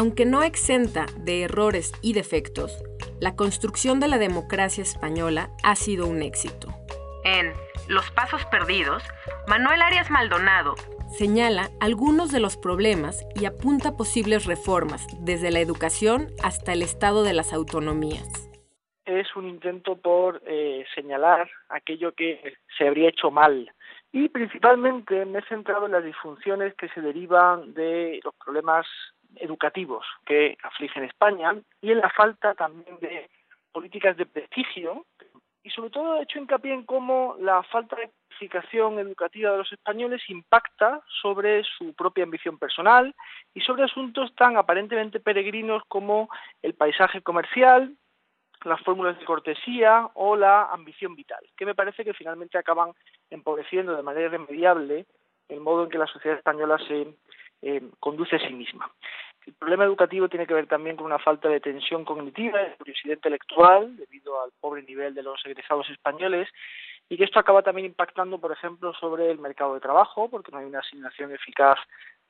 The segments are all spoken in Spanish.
Aunque no exenta de errores y defectos, la construcción de la democracia española ha sido un éxito. En Los Pasos Perdidos, Manuel Arias Maldonado señala algunos de los problemas y apunta posibles reformas desde la educación hasta el estado de las autonomías. Es un intento por eh, señalar aquello que se habría hecho mal y principalmente me he centrado en las disfunciones que se derivan de los problemas educativos que afligen España y en la falta también de políticas de prestigio y sobre todo he hecho hincapié en cómo la falta de planificación educativa de los españoles impacta sobre su propia ambición personal y sobre asuntos tan aparentemente peregrinos como el paisaje comercial, las fórmulas de cortesía o la ambición vital, que me parece que finalmente acaban empobreciendo de manera irremediable el modo en que la sociedad española se eh, conduce a sí misma. El problema educativo tiene que ver también con una falta de tensión cognitiva, de curiosidad intelectual, debido al pobre nivel de los egresados españoles, y que esto acaba también impactando, por ejemplo, sobre el mercado de trabajo, porque no hay una asignación eficaz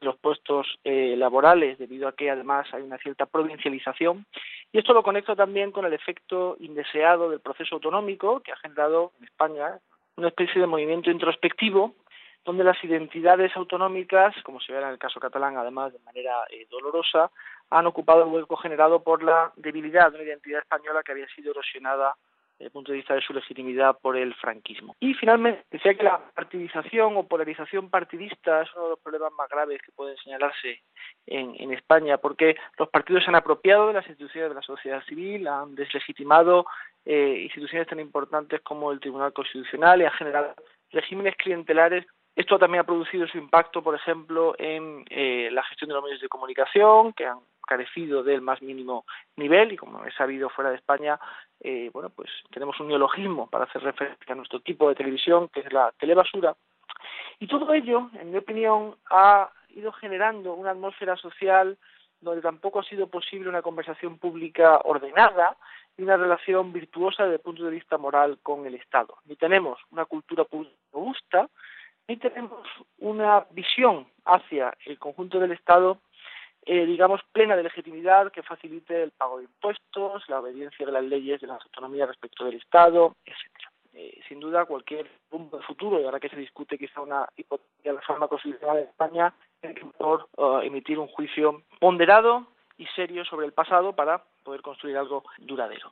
de los puestos eh, laborales, debido a que además hay una cierta provincialización. Y esto lo conecto también con el efecto indeseado del proceso autonómico, que ha generado en España una especie de movimiento introspectivo donde las identidades autonómicas, como se ve en el caso catalán, además de manera eh, dolorosa, han ocupado el hueco generado por la debilidad de una identidad española que había sido erosionada desde el punto de vista de su legitimidad por el franquismo. Y finalmente, decía que la partidización o polarización partidista es uno de los problemas más graves que pueden señalarse en, en España, porque los partidos se han apropiado de las instituciones de la sociedad civil, han deslegitimado eh, instituciones tan importantes como el Tribunal Constitucional y han generado regímenes clientelares esto también ha producido su impacto, por ejemplo, en eh, la gestión de los medios de comunicación, que han carecido del más mínimo nivel y como he sabido fuera de España, eh, bueno, pues tenemos un neologismo para hacer referencia a nuestro tipo de televisión, que es la telebasura. Y todo ello, en mi opinión, ha ido generando una atmósfera social donde tampoco ha sido posible una conversación pública ordenada y una relación virtuosa desde el punto de vista moral con el Estado. Ni tenemos una cultura pública robusta, y tenemos una visión hacia el conjunto del Estado, eh, digamos, plena de legitimidad que facilite el pago de impuestos, la obediencia de las leyes de las autonomías respecto del Estado, etcétera. Eh, sin duda, cualquier de futuro, y ahora que se discute quizá una hipotética reforma constitucional de España, que por uh, emitir un juicio ponderado y serio sobre el pasado para poder construir algo duradero.